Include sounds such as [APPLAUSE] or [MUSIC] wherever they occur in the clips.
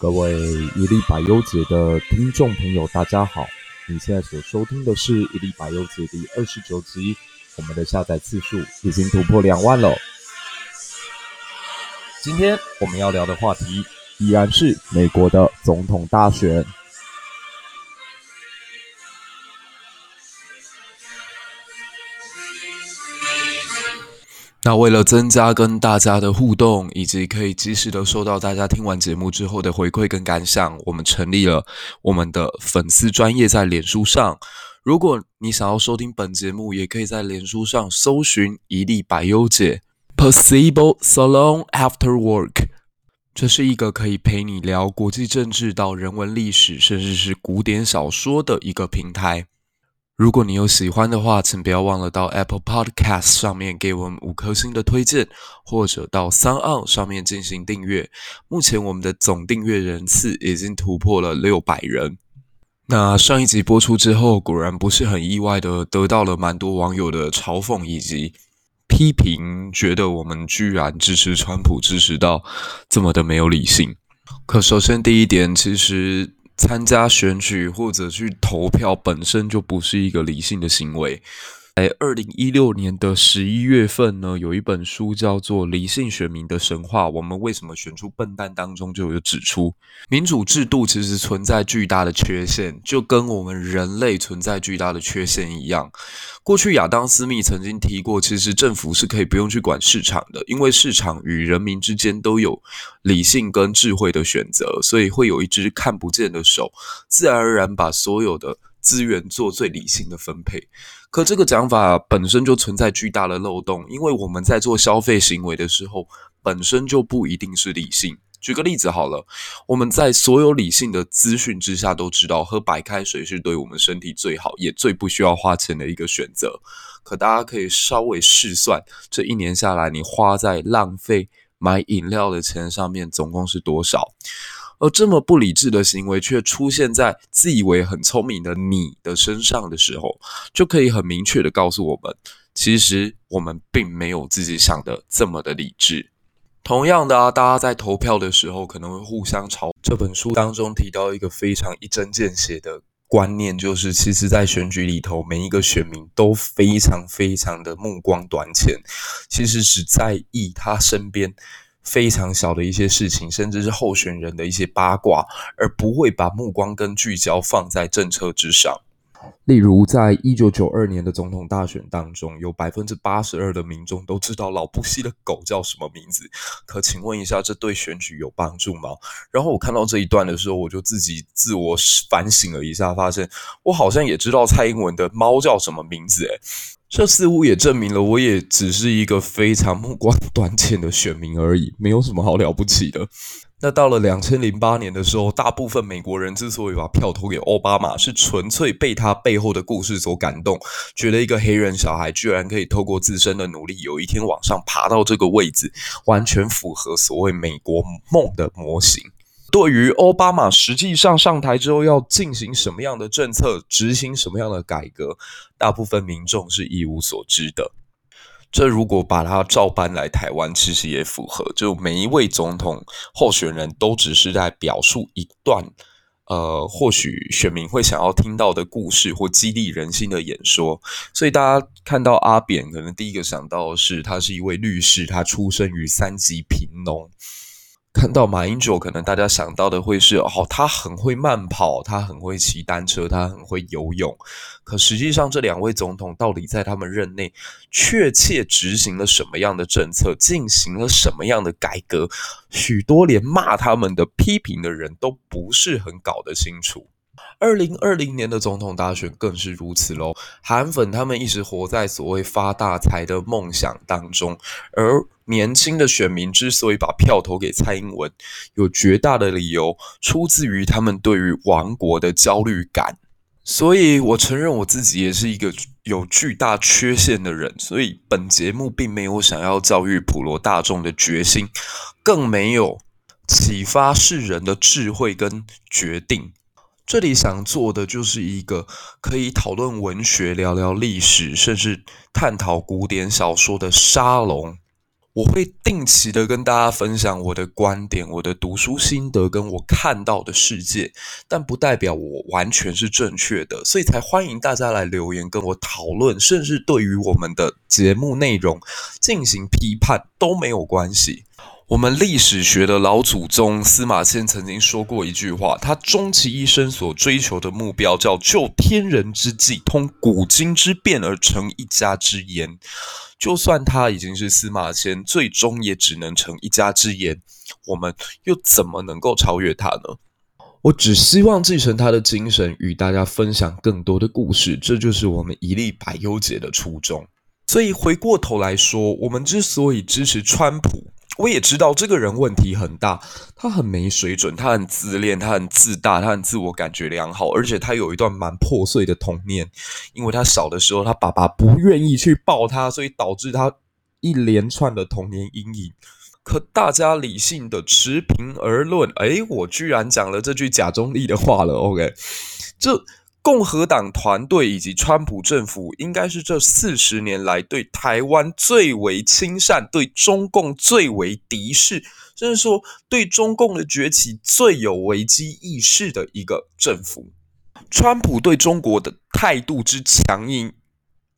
各位一粒百忧解的听众朋友，大家好！你现在所收听的是一粒百忧解第二十九集，我们的下载次数已经突破两万了。今天我们要聊的话题依然是美国的总统大选。那为了增加跟大家的互动，以及可以及时的收到大家听完节目之后的回馈跟感想，我们成立了我们的粉丝专业在脸书上。如果你想要收听本节目，也可以在脸书上搜寻“一粒百忧解 ”（Percival Salon After Work）。这是一个可以陪你聊国际政治到人文历史，甚至是古典小说的一个平台。如果你有喜欢的话，请不要忘了到 Apple Podcast 上面给我们五颗星的推荐，或者到三岸上面进行订阅。目前我们的总订阅人次已经突破了六百人。那上一集播出之后，果然不是很意外的得到了蛮多网友的嘲讽以及批评，觉得我们居然支持川普，支持到这么的没有理性。可首先第一点，其实。参加选举或者去投票本身就不是一个理性的行为。在二零一六年的十一月份呢，有一本书叫做《理性选民的神话》，我们为什么选出笨蛋当中就有指出，民主制度其实存在巨大的缺陷，就跟我们人类存在巨大的缺陷一样。过去亚当·斯密曾经提过，其实政府是可以不用去管市场的，因为市场与人民之间都有理性跟智慧的选择，所以会有一只看不见的手，自然而然把所有的资源做最理性的分配。可这个讲法本身就存在巨大的漏洞，因为我们在做消费行为的时候，本身就不一定是理性。举个例子好了，我们在所有理性的资讯之下都知道，喝白开水是对我们身体最好，也最不需要花钱的一个选择。可大家可以稍微试算，这一年下来，你花在浪费买饮料的钱上面，总共是多少？而这么不理智的行为却出现在自以为很聪明的你的身上的时候，就可以很明确的告诉我们，其实我们并没有自己想的这么的理智。同样的啊，大家在投票的时候可能会互相吵。这本书当中提到一个非常一针见血的观念，就是其实，在选举里头，每一个选民都非常非常的目光短浅，其实只在意他身边。非常小的一些事情，甚至是候选人的一些八卦，而不会把目光跟聚焦放在政策之上。例如，在一九九二年的总统大选当中，有百分之八十二的民众都知道老布希的狗叫什么名字。可请问一下，这对选举有帮助吗？然后我看到这一段的时候，我就自己自我反省了一下，发现我好像也知道蔡英文的猫叫什么名字，诶。这似乎也证明了，我也只是一个非常目光 [LAUGHS] 短浅的选民而已，没有什么好了不起的。那到了两千零八年的时候，大部分美国人之所以把票投给奥巴马，是纯粹被他背后的故事所感动，觉得一个黑人小孩居然可以透过自身的努力，有一天往上爬到这个位置，完全符合所谓美国梦的模型。对于奥巴马实际上上台之后要进行什么样的政策，执行什么样的改革，大部分民众是一无所知的。这如果把它照搬来台湾，其实也符合。就每一位总统候选人都只是在表述一段，呃，或许选民会想要听到的故事或激励人心的演说。所以大家看到阿扁，可能第一个想到的是他是一位律师，他出生于三级贫农。看到马英九，可能大家想到的会是哦，他很会慢跑，他很会骑单车，他很会游泳。可实际上，这两位总统到底在他们任内确切执行了什么样的政策，进行了什么样的改革，许多连骂他们的批评的人都不是很搞得清楚。二零二零年的总统大选更是如此喽。韩粉他们一直活在所谓发大财的梦想当中，而年轻的选民之所以把票投给蔡英文，有绝大的理由出自于他们对于亡国的焦虑感。所以我承认我自己也是一个有巨大缺陷的人，所以本节目并没有想要教育普罗大众的决心，更没有启发世人的智慧跟决定。这里想做的就是一个可以讨论文学、聊聊历史，甚至探讨古典小说的沙龙。我会定期的跟大家分享我的观点、我的读书心得跟我看到的世界，但不代表我完全是正确的，所以才欢迎大家来留言跟我讨论，甚至对于我们的节目内容进行批判都没有关系。我们历史学的老祖宗司马迁曾经说过一句话，他终其一生所追求的目标叫就天人之际，通古今之变而成一家之言。就算他已经是司马迁，最终也只能成一家之言。我们又怎么能够超越他呢？我只希望继承他的精神，与大家分享更多的故事。这就是我们一粒百忧解的初衷。所以回过头来说，我们之所以支持川普。我也知道这个人问题很大，他很没水准，他很自恋，他很自大，他很自我感觉良好，而且他有一段蛮破碎的童年，因为他小的时候他爸爸不愿意去抱他，所以导致他一连串的童年阴影。可大家理性的持平而论，诶，我居然讲了这句假中立的话了，OK，这。共和党团队以及川普政府，应该是这四十年来对台湾最为亲善、对中共最为敌视，甚至说对中共的崛起最有危机意识的一个政府。川普对中国的态度之强硬，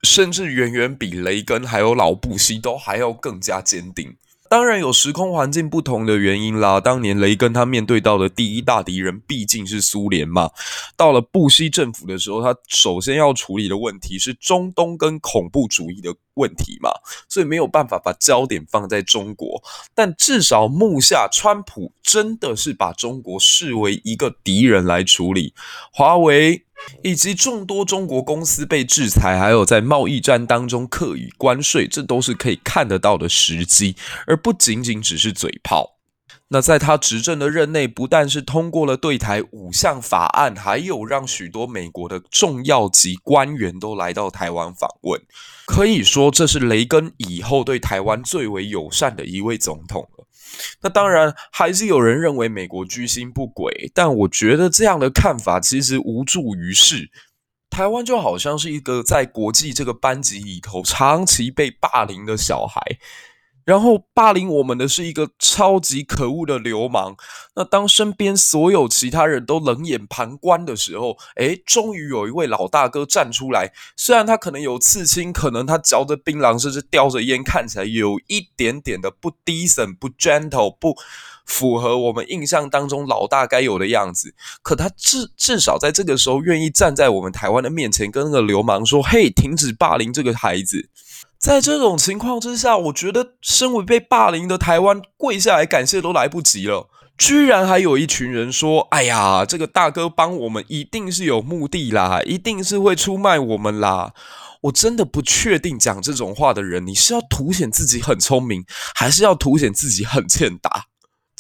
甚至远远比雷根还有老布希都还要更加坚定。当然有时空环境不同的原因啦。当年雷根他面对到的第一大敌人毕竟是苏联嘛。到了布希政府的时候，他首先要处理的问题是中东跟恐怖主义的问题嘛，所以没有办法把焦点放在中国。但至少目下，川普真的是把中国视为一个敌人来处理。华为。以及众多中国公司被制裁，还有在贸易战当中课以关税，这都是可以看得到的时机，而不仅仅只是嘴炮。那在他执政的任内，不但是通过了对台五项法案，还有让许多美国的重要级官员都来到台湾访问，可以说这是雷根以后对台湾最为友善的一位总统了。那当然，还是有人认为美国居心不轨，但我觉得这样的看法其实无助于事。台湾就好像是一个在国际这个班级里头长期被霸凌的小孩。然后霸凌我们的是一个超级可恶的流氓。那当身边所有其他人都冷眼旁观的时候，诶，终于有一位老大哥站出来。虽然他可能有刺青，可能他嚼着槟榔，甚至叼着烟，看起来有一点点的不 decent、不 gentle、不符合我们印象当中老大该有的样子。可他至至少在这个时候愿意站在我们台湾的面前，跟那个流氓说：“嘿，停止霸凌这个孩子。”在这种情况之下，我觉得身为被霸凌的台湾，跪下来感谢都来不及了。居然还有一群人说：“哎呀，这个大哥帮我们一定是有目的啦，一定是会出卖我们啦。”我真的不确定讲这种话的人，你是要凸显自己很聪明，还是要凸显自己很欠打？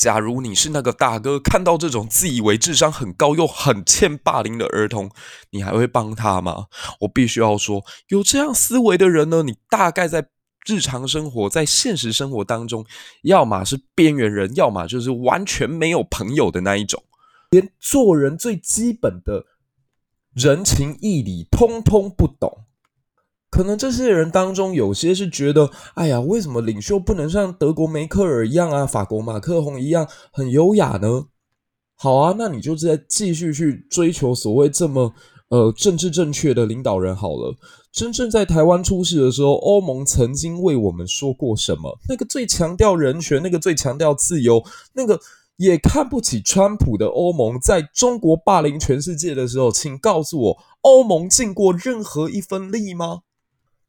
假如你是那个大哥，看到这种自以为智商很高又很欠霸凌的儿童，你还会帮他吗？我必须要说，有这样思维的人呢，你大概在日常生活、在现实生活当中，要么是边缘人，要么就是完全没有朋友的那一种，连做人最基本的人情义理通通不懂。可能这些人当中有些是觉得，哎呀，为什么领袖不能像德国梅克尔一样啊，法国马克宏一样很优雅呢？好啊，那你就再继续去追求所谓这么呃政治正确的领导人好了。真正在台湾出事的时候，欧盟曾经为我们说过什么？那个最强调人权，那个最强调自由，那个也看不起川普的欧盟，在中国霸凌全世界的时候，请告诉我，欧盟尽过任何一分力吗？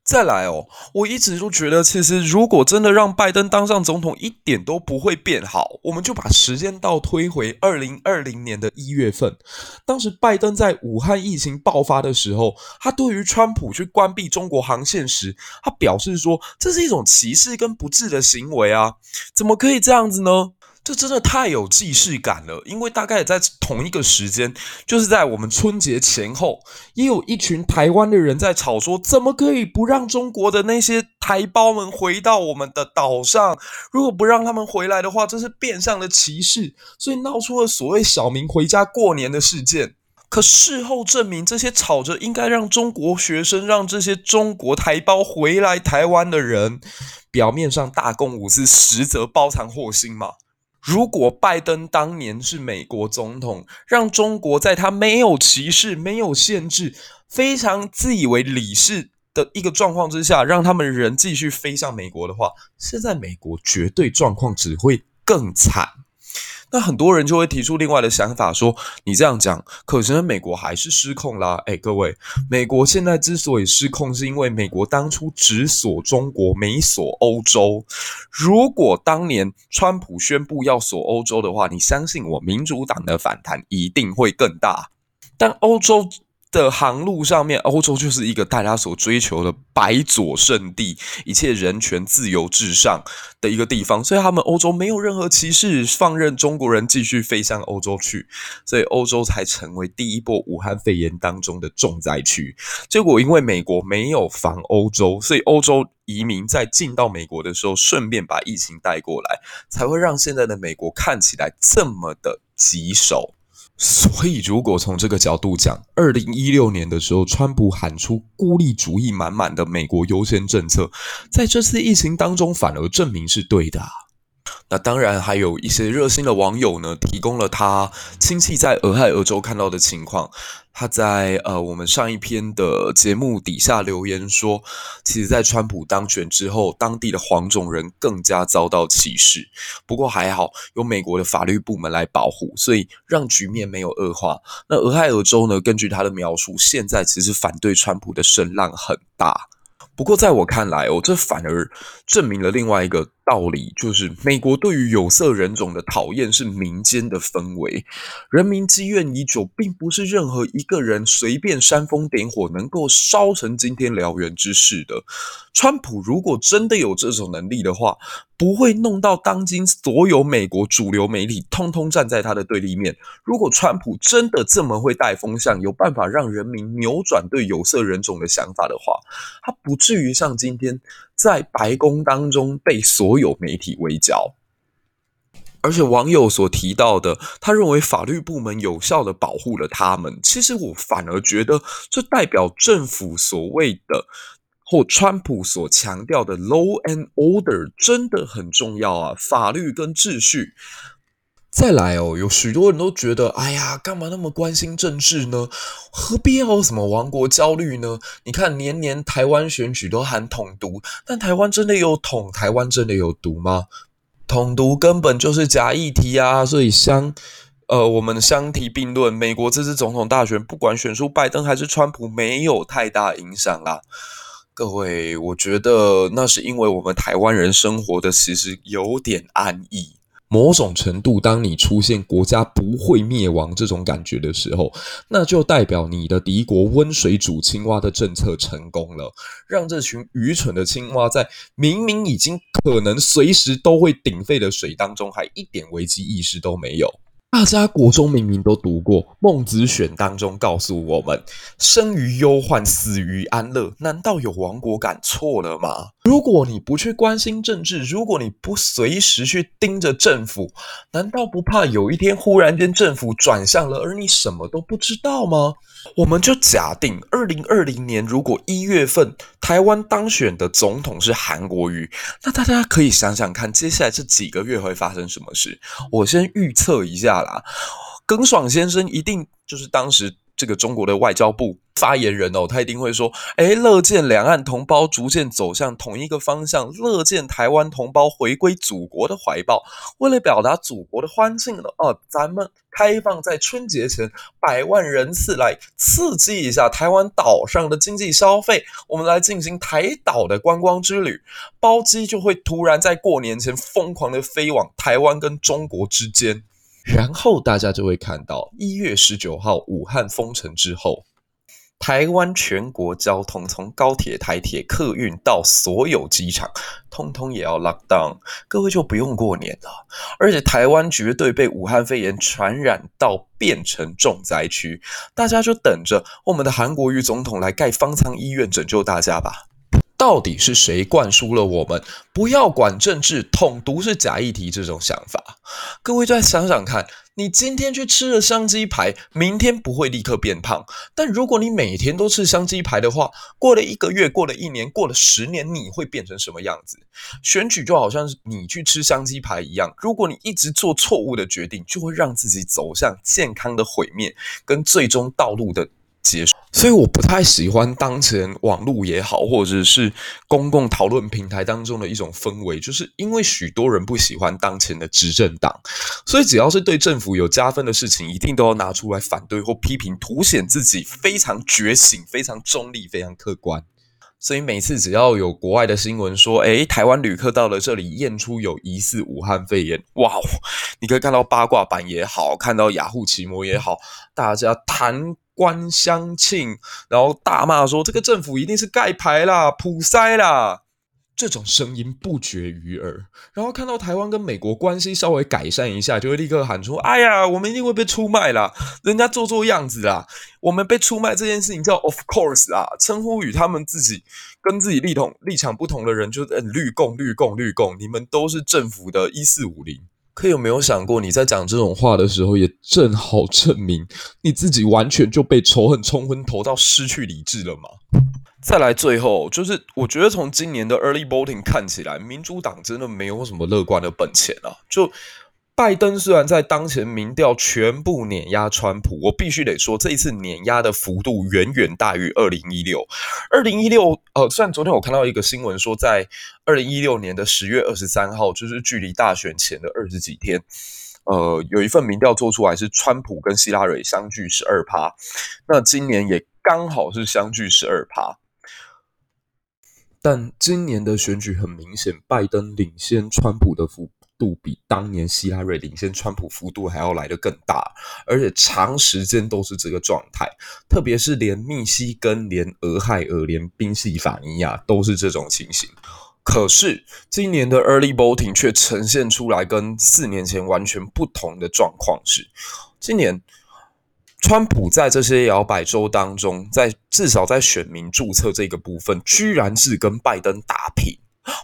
再来哦，我一直都觉得，其实如果真的让拜登当上总统，一点都不会变好。我们就把时间倒推回二零二零年的一月份，当时拜登在武汉疫情爆发的时候，他对于川普去关闭中国航线时，他表示说，这是一种歧视跟不智的行为啊，怎么可以这样子呢？这真的太有既视感了，因为大概也在同一个时间，就是在我们春节前后，也有一群台湾的人在吵说，怎么可以不让中国的那些台胞们回到我们的岛上？如果不让他们回来的话，这是变相的歧视，所以闹出了所谓小明回家过年的事件。可事后证明，这些吵着应该让中国学生、让这些中国台胞回来台湾的人。表面上大公无私，实则包藏祸心嘛？如果拜登当年是美国总统，让中国在他没有歧视、没有限制、非常自以为理是的一个状况之下，让他们人继续飞向美国的话，现在美国绝对状况只会更惨。那很多人就会提出另外的想法，说你这样讲，可是美国还是失控啦。诶，各位，美国现在之所以失控，是因为美国当初只锁中国，没锁欧洲。如果当年川普宣布要锁欧洲的话，你相信我，民主党的反弹一定会更大。但欧洲的航路上面，欧洲就是一个大家所追求的白左圣地，一切人权自由至上的一个地方，所以他们欧洲没有任何歧视，放任中国人继续飞向欧洲去，所以欧洲才成为第一波武汉肺炎当中的重灾区。结果因为美国没有防欧洲，所以欧洲移民在进到美国的时候，顺便把疫情带过来，才会让现在的美国看起来这么的棘手。所以，如果从这个角度讲，二零一六年的时候，川普喊出孤立主义满满的美国优先政策，在这次疫情当中反而证明是对的啊。那当然，还有一些热心的网友呢，提供了他亲戚在俄亥俄州看到的情况。他在呃，我们上一篇的节目底下留言说，其实，在川普当选之后，当地的黄种人更加遭到歧视。不过还好，有美国的法律部门来保护，所以让局面没有恶化。那俄亥俄州呢，根据他的描述，现在其实反对川普的声浪很大。不过，在我看来哦，这反而证明了另外一个道理，就是美国对于有色人种的讨厌是民间的氛围，人民积怨已久，并不是任何一个人随便煽风点火能够烧成今天燎原之势的。川普如果真的有这种能力的话，不会弄到当今所有美国主流媒体通通站在他的对立面。如果川普真的这么会带风向，有办法让人民扭转对有色人种的想法的话，他不至于像今天在白宫当中被所有媒体围剿。而且网友所提到的，他认为法律部门有效地保护了他们。其实我反而觉得，这代表政府所谓的。或川普所强调的 law and order 真的很重要啊，法律跟秩序。再来哦，有许多人都觉得，哎呀，干嘛那么关心政治呢？何必要什么亡国焦虑呢？你看，年年台湾选举都喊统独，但台湾真的有统？台湾真的有独吗？统独根本就是假议题啊！所以相，呃，我们相提并论，美国这次总统大选，不管选出拜登还是川普，没有太大影响啦。各位，我觉得那是因为我们台湾人生活的其实有点安逸。某种程度，当你出现国家不会灭亡这种感觉的时候，那就代表你的敌国温水煮青蛙的政策成功了，让这群愚蠢的青蛙在明明已经可能随时都会鼎沸的水当中，还一点危机意识都没有。大家国中明明都读过《孟子选》当中告诉我们：“生于忧患，死于安乐。”难道有亡国感错了吗？如果你不去关心政治，如果你不随时去盯着政府，难道不怕有一天忽然间政府转向了，而你什么都不知道吗？我们就假定二零二零年，如果一月份台湾当选的总统是韩国瑜，那大家可以想想看，接下来这几个月会发生什么事？我先预测一下啦，耿爽先生一定就是当时。这个中国的外交部发言人哦，他一定会说：“诶，乐见两岸同胞逐渐走向同一个方向，乐见台湾同胞回归祖国的怀抱。为了表达祖国的欢庆呢，哦，咱们开放在春节前百万人次来刺激一下台湾岛上的经济消费，我们来进行台岛的观光之旅，包机就会突然在过年前疯狂的飞往台湾跟中国之间。”然后大家就会看到，一月十九号武汉封城之后，台湾全国交通从高铁、台铁、客运到所有机场，通通也要 lock down，各位就不用过年了。而且台湾绝对被武汉肺炎传染到变成重灾区，大家就等着我们的韩国瑜总统来盖方舱医院拯救大家吧。到底是谁灌输了我们不要管政治，统独是假议题这种想法？各位再想想看，你今天去吃了香鸡排，明天不会立刻变胖，但如果你每天都吃香鸡排的话，过了一个月，过了一年，过了十年，你会变成什么样子？选举就好像是你去吃香鸡排一样，如果你一直做错误的决定，就会让自己走向健康的毁灭跟最终道路的结束。所以我不太喜欢当前网络也好，或者是公共讨论平台当中的一种氛围，就是因为许多人不喜欢当前的执政党，所以只要是对政府有加分的事情，一定都要拿出来反对或批评，凸显自己非常觉醒、非常中立、非常客观。所以每次只要有国外的新闻说，诶，台湾旅客到了这里验出有疑似武汉肺炎，哇，你可以看到八卦版也好，看到雅虎奇摩也好，大家谈。官相庆，然后大骂说这个政府一定是盖牌啦、普塞啦，这种声音不绝于耳。然后看到台湾跟美国关系稍微改善一下，就会立刻喊出：“哎呀，我们一定会被出卖啦，人家做做样子啦，我们被出卖这件事情叫 of course 啊。”称呼与他们自己跟自己立统立场不同的人，就嗯绿共绿共绿共，你们都是政府的一四五零。可有没有想过，你在讲这种话的时候，也正好证明你自己完全就被仇恨冲昏头，到失去理智了吗？再来，最后就是我觉得从今年的 early voting 看起来，民主党真的没有什么乐观的本钱啊，就。拜登虽然在当前民调全部碾压川普，我必须得说，这一次碾压的幅度远远大于二零一六。二零一六，呃，虽然昨天我看到一个新闻说，在二零一六年的十月二十三号，就是距离大选前的二十几天，呃，有一份民调做出来是川普跟希拉蕊相距十二趴，那今年也刚好是相距十二趴。但今年的选举很明显，拜登领先川普的幅度比当年希拉瑞领先川普幅度还要来得更大，而且长时间都是这个状态。特别是连密西根、连俄亥俄、连宾夕法尼亚都是这种情形。可是今年的 early voting 却呈现出来跟四年前完全不同的状况是，今年。川普在这些摇摆州当中，在至少在选民注册这个部分，居然是跟拜登打平。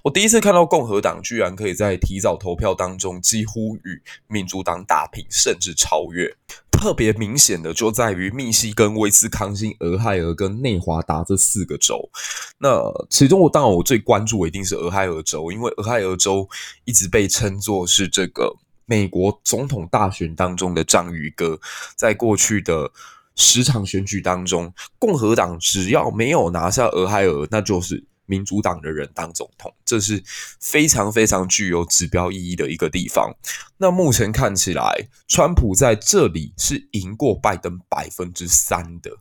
我第一次看到共和党居然可以在提早投票当中几乎与民主党打平，甚至超越。特别明显的就在于密西根、威斯康星、俄亥俄跟内华达这四个州。那其中，我当然我最关注的一定是俄亥俄州，因为俄亥俄州一直被称作是这个。美国总统大选当中的章鱼哥，在过去的十场选举当中，共和党只要没有拿下俄亥俄，那就是民主党的人当总统，这是非常非常具有指标意义的一个地方。那目前看起来，川普在这里是赢过拜登百分之三的。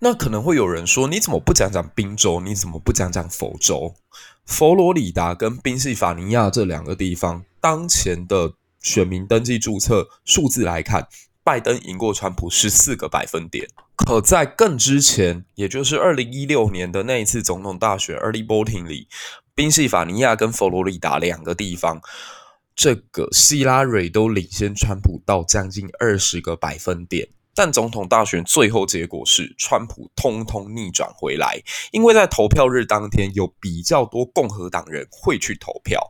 那可能会有人说，你怎么不讲讲宾州？你怎么不讲讲佛州？佛罗里达跟宾夕法尼亚这两个地方，当前的选民登记注册数字来看，拜登赢过川普十四个百分点。可在更之前，也就是二零一六年的那一次总统大选 early voting 里，宾夕法尼亚跟佛罗里达两个地方，这个希拉蕊都领先川普到将近二十个百分点。但总统大选最后结果是，川普通通逆转回来，因为在投票日当天有比较多共和党人会去投票。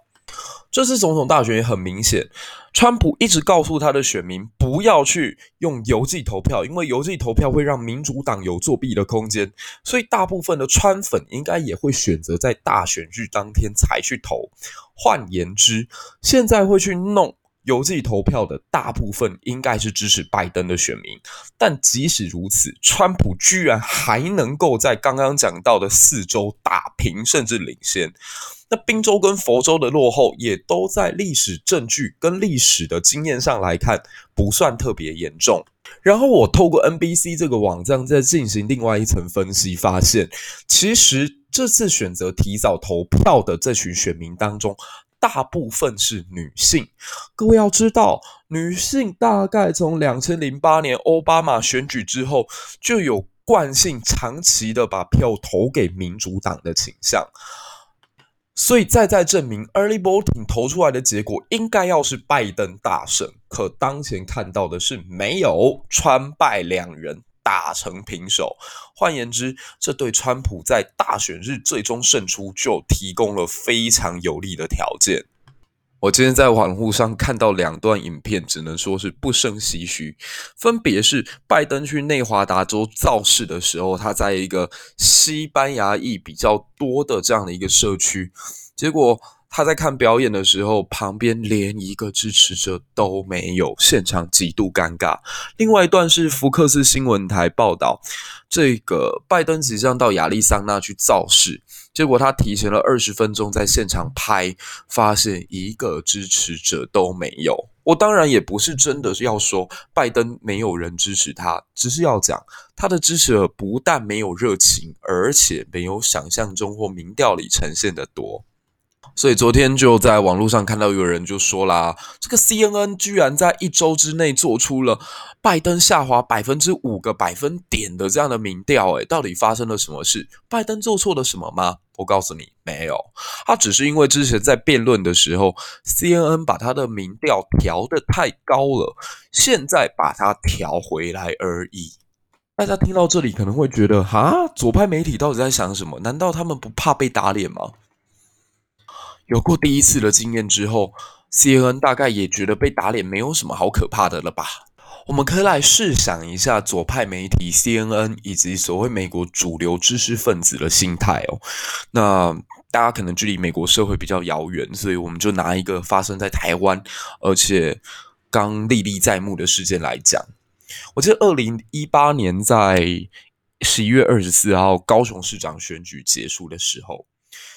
这次总统大选也很明显，川普一直告诉他的选民不要去用邮寄投票，因为邮寄投票会让民主党有作弊的空间，所以大部分的川粉应该也会选择在大选日当天才去投。换言之，现在会去弄。邮寄投票的大部分应该是支持拜登的选民，但即使如此，川普居然还能够在刚刚讲到的四周打平，甚至领先。那宾州跟佛州的落后，也都在历史证据跟历史的经验上来看，不算特别严重。然后我透过 NBC 这个网站再进行另外一层分析，发现其实这次选择提早投票的这群选民当中，大部分是女性，各位要知道，女性大概从两千零八年奥巴马选举之后，就有惯性长期的把票投给民主党的倾向，所以再再证明，early voting 投出来的结果应该要是拜登大胜，可当前看到的是没有，川败两人。打成平手。换言之，这对川普在大选日最终胜出就提供了非常有利的条件。我今天在网络上看到两段影片，只能说是不胜唏嘘。分别是拜登去内华达州造势的时候，他在一个西班牙裔比较多的这样的一个社区，结果他在看表演的时候，旁边连一个支持者都没有，现场极度尴尬。另外一段是福克斯新闻台报道，这个拜登即将到亚利桑那去造势。结果他提前了二十分钟在现场拍，发现一个支持者都没有。我当然也不是真的要说拜登没有人支持他，只是要讲他的支持者不但没有热情，而且没有想象中或民调里呈现的多。所以昨天就在网络上看到有人就说啦，这个 CNN 居然在一周之内做出了拜登下滑百分之五个百分点的这样的民调，诶，到底发生了什么事？拜登做错了什么吗？我告诉你，没有，他只是因为之前在辩论的时候，CNN 把他的民调调得太高了，现在把它调回来而已。大家听到这里可能会觉得，哈，左派媒体到底在想什么？难道他们不怕被打脸吗？有过第一次的经验之后，CNN 大概也觉得被打脸没有什么好可怕的了吧？我们可以来试想一下左派媒体 CNN 以及所谓美国主流知识分子的心态哦。那大家可能距离美国社会比较遥远，所以我们就拿一个发生在台湾而且刚历历在目的事件来讲。我记得二零一八年在十一月二十四号高雄市长选举结束的时候。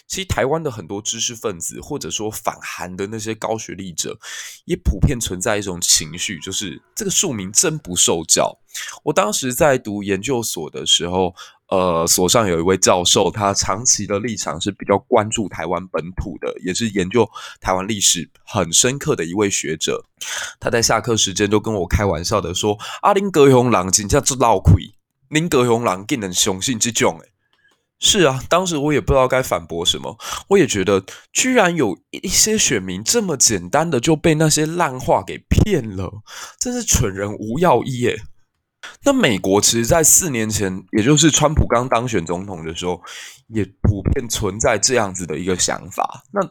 其实台湾的很多知识分子，或者说反韩的那些高学历者，也普遍存在一种情绪，就是这个庶民真不受教。我当时在读研究所的时候，呃，所上有一位教授，他长期的立场是比较关注台湾本土的，也是研究台湾历史很深刻的一位学者。他在下课时间就跟我开玩笑的说：“阿林格雄狼真叫做闹亏，林格雄狼更能雄性之种。”是啊，当时我也不知道该反驳什么。我也觉得，居然有一些选民这么简单的就被那些烂话给骗了，真是蠢人无药医耶。那美国其实，在四年前，也就是川普刚当选总统的时候，也普遍存在这样子的一个想法。那。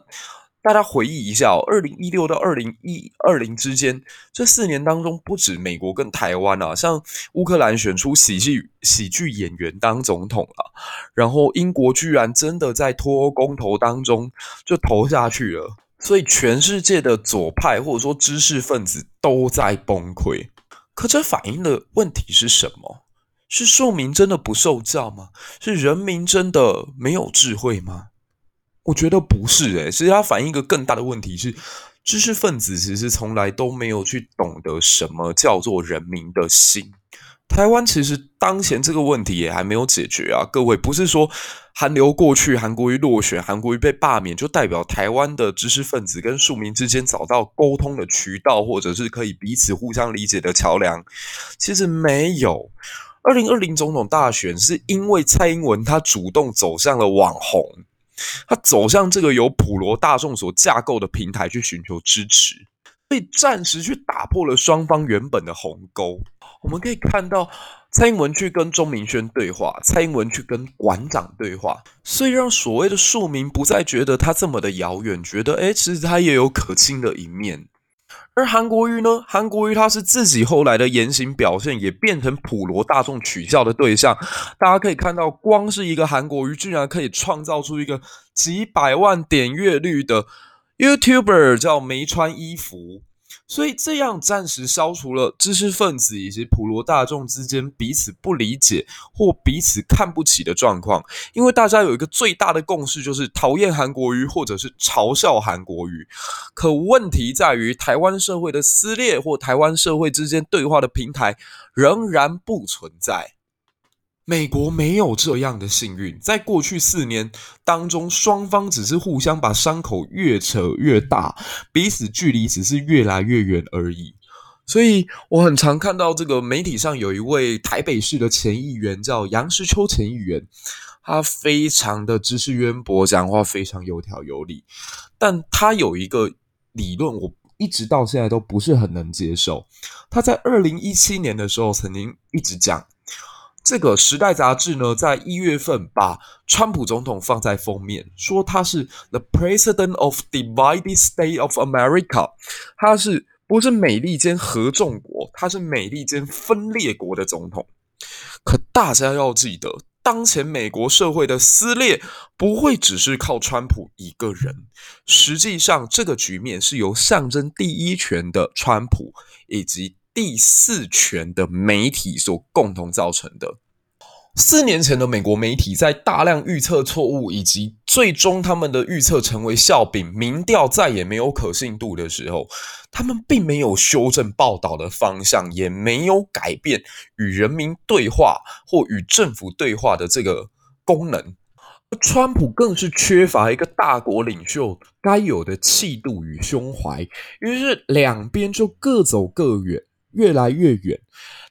大家回忆一下哦，二零一六到二零一二零之间这四年当中，不止美国跟台湾啊，像乌克兰选出喜剧喜剧演员当总统了，然后英国居然真的在脱欧公投当中就投下去了，所以全世界的左派或者说知识分子都在崩溃。可这反映的问题是什么？是庶民真的不受教吗？是人民真的没有智慧吗？我觉得不是诶，其实它反映一个更大的问题是，知识分子其实从来都没有去懂得什么叫做人民的心。台湾其实当前这个问题也还没有解决啊，各位不是说韩流过去，韩国瑜落选，韩国瑜被罢免，就代表台湾的知识分子跟庶民之间找到沟通的渠道，或者是可以彼此互相理解的桥梁。其实没有。二零二零总统大选是因为蔡英文她主动走向了网红。他走向这个由普罗大众所架构的平台去寻求支持，所以暂时去打破了双方原本的鸿沟。我们可以看到，蔡英文去跟钟明轩对话，蔡英文去跟馆长对话，所以让所谓的庶民不再觉得他这么的遥远，觉得诶，其实他也有可亲的一面。而韩国瑜呢？韩国瑜他是自己后来的言行表现也变成普罗大众取笑的对象。大家可以看到，光是一个韩国瑜，居然可以创造出一个几百万点阅率的 YouTuber，叫没穿衣服。所以这样暂时消除了知识分子以及普罗大众之间彼此不理解或彼此看不起的状况，因为大家有一个最大的共识，就是讨厌韩国瑜或者是嘲笑韩国瑜。可问题在于，台湾社会的撕裂或台湾社会之间对话的平台仍然不存在。美国没有这样的幸运，在过去四年当中，双方只是互相把伤口越扯越大，彼此距离只是越来越远而已。所以我很常看到这个媒体上有一位台北市的前议员叫杨石秋前议员，他非常的知识渊博，讲话非常有条有理，但他有一个理论，我一直到现在都不是很能接受。他在二零一七年的时候曾经一直讲。这个《时代》杂志呢，在一月份把川普总统放在封面，说他是 The President of Divided State of America，他是不是美利坚合众国？他是美利坚分裂国的总统。可大家要记得，当前美国社会的撕裂不会只是靠川普一个人，实际上这个局面是由象征第一权的川普以及第四权的媒体所共同造成的。四年前的美国媒体在大量预测错误，以及最终他们的预测成为笑柄，民调再也没有可信度的时候，他们并没有修正报道的方向，也没有改变与人民对话或与政府对话的这个功能。川普更是缺乏一个大国领袖该有的气度与胸怀，于是两边就各走各远。越来越远，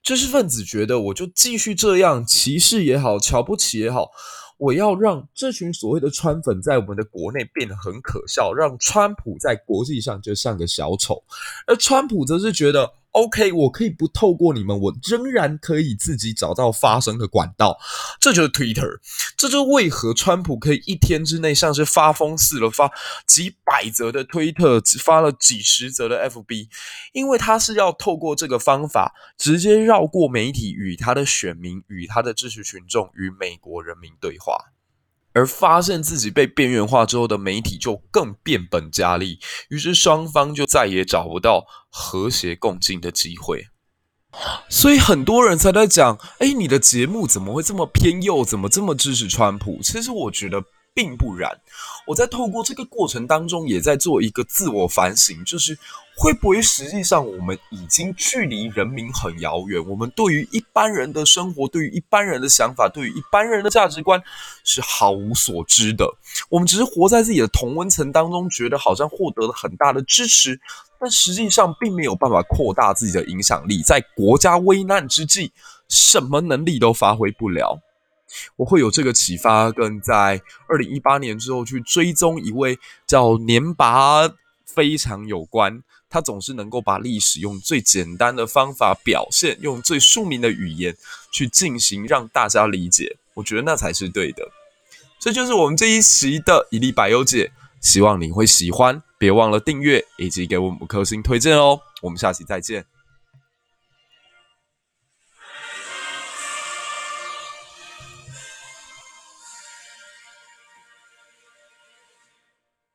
知识分子觉得我就继续这样歧视也好，瞧不起也好，我要让这群所谓的川粉在我们的国内变得很可笑，让川普在国际上就像个小丑，而川普则是觉得。OK，我可以不透过你们，我仍然可以自己找到发声的管道。这就是 Twitter，这就是为何川普可以一天之内像是发疯似的发几百则的推特，只发了几十则的 FB，因为他是要透过这个方法，直接绕过媒体，与他的选民、与他的支持群众、与美国人民对话。而发现自己被边缘化之后的媒体就更变本加厉，于是双方就再也找不到和谐共进的机会。所以很多人才在讲：哎，你的节目怎么会这么偏右？怎么这么支持川普？其实我觉得并不然。我在透过这个过程当中，也在做一个自我反省，就是。会不会实际上我们已经距离人民很遥远？我们对于一般人的生活，对于一般人的想法，对于一般人的价值观是毫无所知的。我们只是活在自己的同温层当中，觉得好像获得了很大的支持，但实际上并没有办法扩大自己的影响力。在国家危难之际，什么能力都发挥不了。我会有这个启发，跟在二零一八年之后去追踪一位叫年拔非常有关。他总是能够把历史用最简单的方法表现，用最庶民的语言去进行，让大家理解。我觉得那才是对的。这就是我们这一期的一粒百忧解，希望你会喜欢。别忘了订阅以及给我们五颗星推荐哦。我们下期再见。